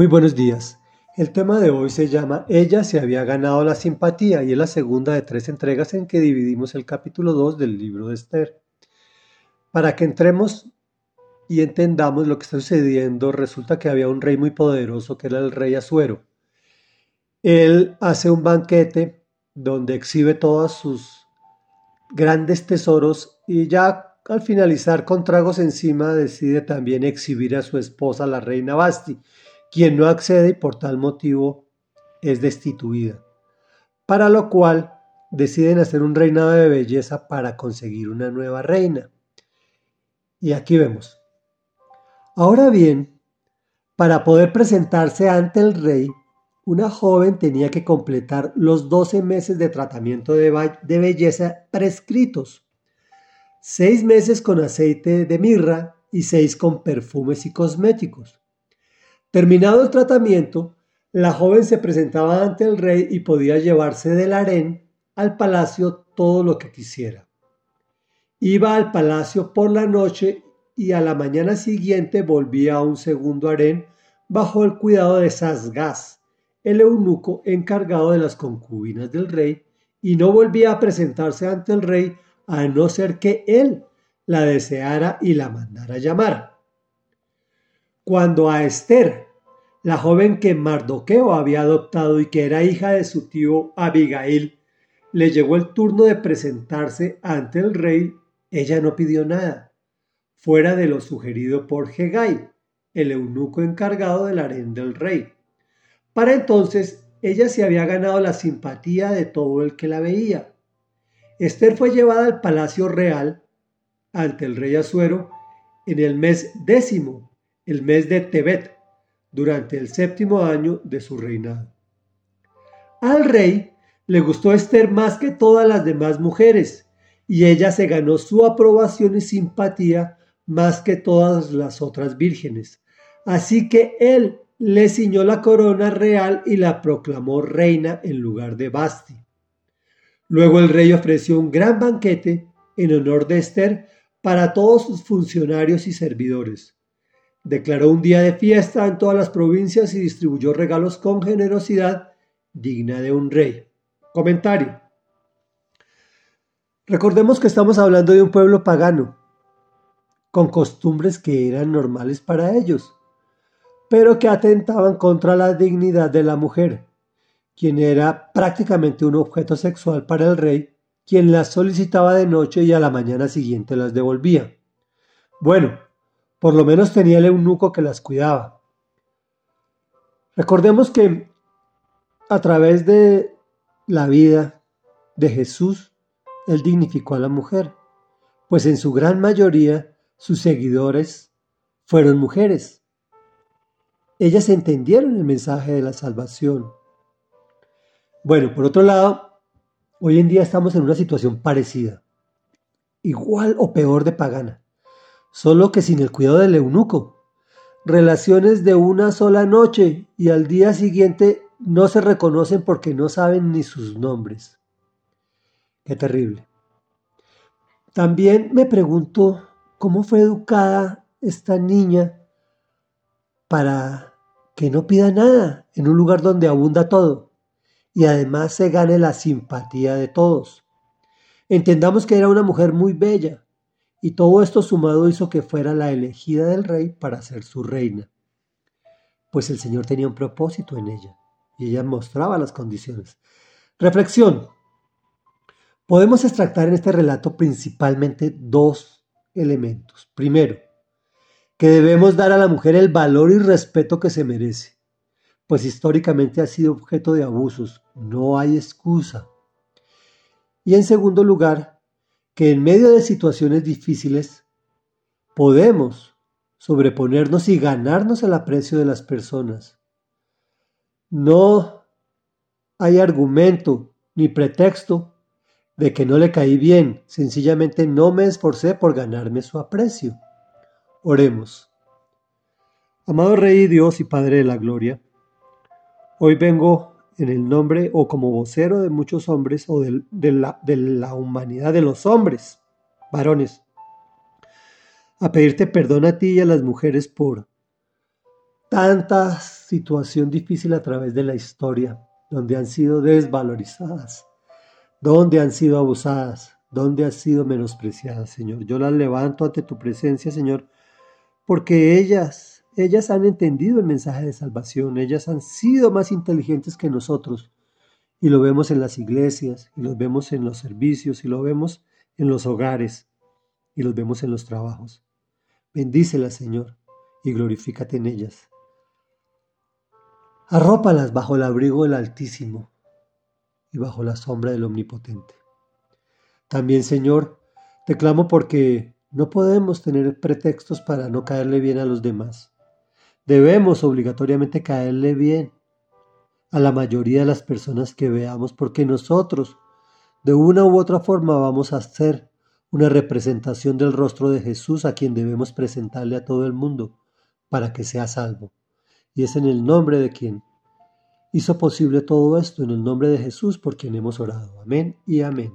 Muy buenos días. El tema de hoy se llama Ella se había ganado la simpatía y es la segunda de tres entregas en que dividimos el capítulo 2 del libro de Esther. Para que entremos y entendamos lo que está sucediendo, resulta que había un rey muy poderoso que era el rey Asuero. Él hace un banquete donde exhibe todos sus grandes tesoros y ya al finalizar con tragos encima decide también exhibir a su esposa, la reina Basti quien no accede y por tal motivo es destituida. Para lo cual deciden hacer un reinado de belleza para conseguir una nueva reina. Y aquí vemos. Ahora bien, para poder presentarse ante el rey, una joven tenía que completar los 12 meses de tratamiento de, de belleza prescritos. Seis meses con aceite de mirra y seis con perfumes y cosméticos. Terminado el tratamiento, la joven se presentaba ante el rey y podía llevarse del harén al palacio todo lo que quisiera. Iba al palacio por la noche y a la mañana siguiente volvía a un segundo harén bajo el cuidado de Sasgás, el eunuco encargado de las concubinas del rey, y no volvía a presentarse ante el rey a no ser que él la deseara y la mandara llamar. Cuando a Esther, la joven que Mardoqueo había adoptado y que era hija de su tío Abigail, le llegó el turno de presentarse ante el rey, ella no pidió nada, fuera de lo sugerido por Hegai, el eunuco encargado del harén del rey. Para entonces, ella se había ganado la simpatía de todo el que la veía. Esther fue llevada al palacio real ante el rey Asuero en el mes décimo el mes de Tebet, durante el séptimo año de su reinado. Al rey le gustó Esther más que todas las demás mujeres, y ella se ganó su aprobación y simpatía más que todas las otras vírgenes. Así que él le ciñó la corona real y la proclamó reina en lugar de Basti. Luego el rey ofreció un gran banquete en honor de Esther para todos sus funcionarios y servidores. Declaró un día de fiesta en todas las provincias y distribuyó regalos con generosidad digna de un rey. Comentario. Recordemos que estamos hablando de un pueblo pagano, con costumbres que eran normales para ellos, pero que atentaban contra la dignidad de la mujer, quien era prácticamente un objeto sexual para el rey, quien las solicitaba de noche y a la mañana siguiente las devolvía. Bueno, por lo menos tenía el eunuco que las cuidaba. Recordemos que a través de la vida de Jesús, Él dignificó a la mujer, pues en su gran mayoría sus seguidores fueron mujeres. Ellas entendieron el mensaje de la salvación. Bueno, por otro lado, hoy en día estamos en una situación parecida, igual o peor de pagana solo que sin el cuidado del eunuco. Relaciones de una sola noche y al día siguiente no se reconocen porque no saben ni sus nombres. Qué terrible. También me pregunto cómo fue educada esta niña para que no pida nada en un lugar donde abunda todo y además se gane la simpatía de todos. Entendamos que era una mujer muy bella, y todo esto sumado hizo que fuera la elegida del rey para ser su reina, pues el Señor tenía un propósito en ella y ella mostraba las condiciones. Reflexión. Podemos extractar en este relato principalmente dos elementos. Primero, que debemos dar a la mujer el valor y respeto que se merece, pues históricamente ha sido objeto de abusos, no hay excusa. Y en segundo lugar, que en medio de situaciones difíciles podemos sobreponernos y ganarnos el aprecio de las personas. No hay argumento ni pretexto de que no le caí bien, sencillamente no me esforcé por ganarme su aprecio. Oremos. Amado Rey Dios y Padre de la Gloria, hoy vengo en el nombre o como vocero de muchos hombres o de, la, la humanidad de los hombres, varones, a pedirte perdón a ti y a las mujeres por tanta situación difícil a través de la historia, donde han sido desvalorizadas, donde han sido abusadas, donde han sido menospreciadas, Señor. Yo las levanto ante tu presencia, Señor, porque ellas, ellas han entendido el mensaje de salvación, ellas han sido más inteligentes que nosotros. Y lo vemos en las iglesias, y lo vemos en los servicios, y lo vemos en los hogares, y los vemos en los trabajos. Bendícelas, Señor, y glorifícate en ellas. Arrópalas bajo el abrigo del Altísimo y bajo la sombra del Omnipotente. También, Señor, te clamo porque no podemos tener pretextos para no caerle bien a los demás. Debemos obligatoriamente caerle bien a la mayoría de las personas que veamos porque nosotros, de una u otra forma, vamos a ser una representación del rostro de Jesús a quien debemos presentarle a todo el mundo para que sea salvo. Y es en el nombre de quien hizo posible todo esto, en el nombre de Jesús, por quien hemos orado. Amén y amén.